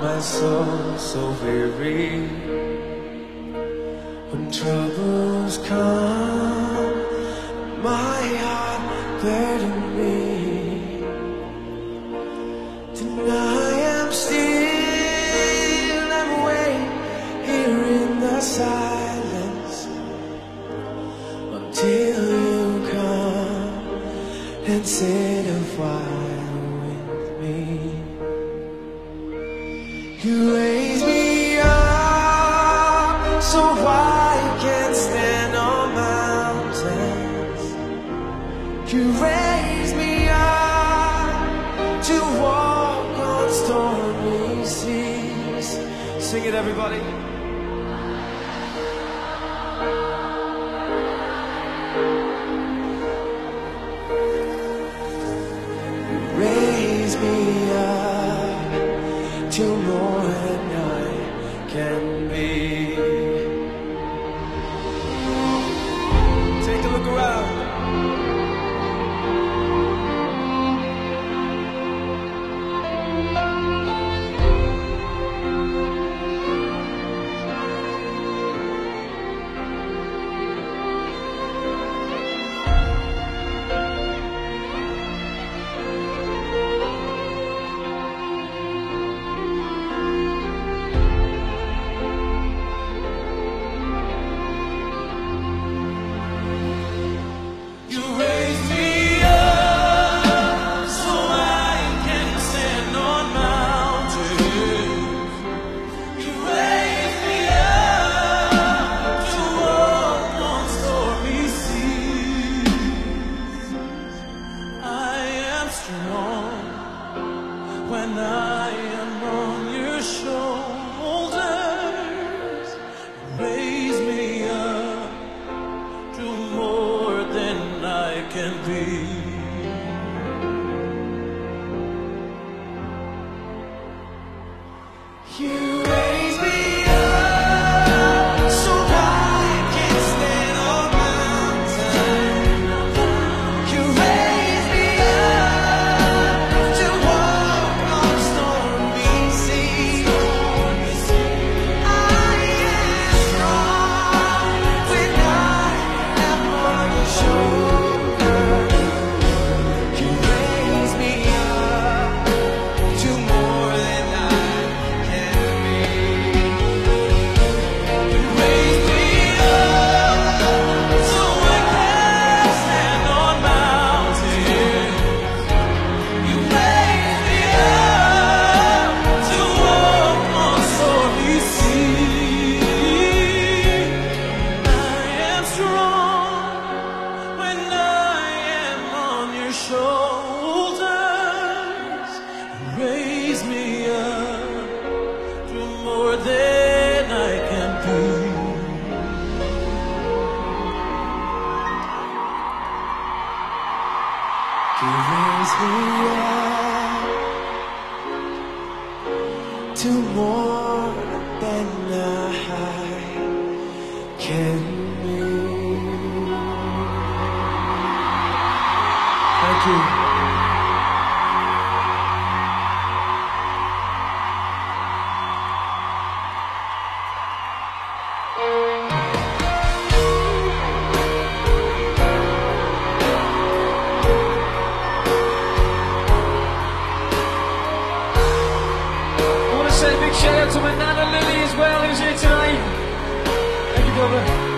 my soul so weary When troubles come. My heart burden me. Tonight I'm still I'm awake Here in the silence Until you come And sit a while You raise me up so I can stand on mountains. You raise me up to walk on stormy seas. Sing it, everybody. You raise me around. Huge. to more. say a big shout out to my Nana Lily as well, who's here tonight. Thank you, brother.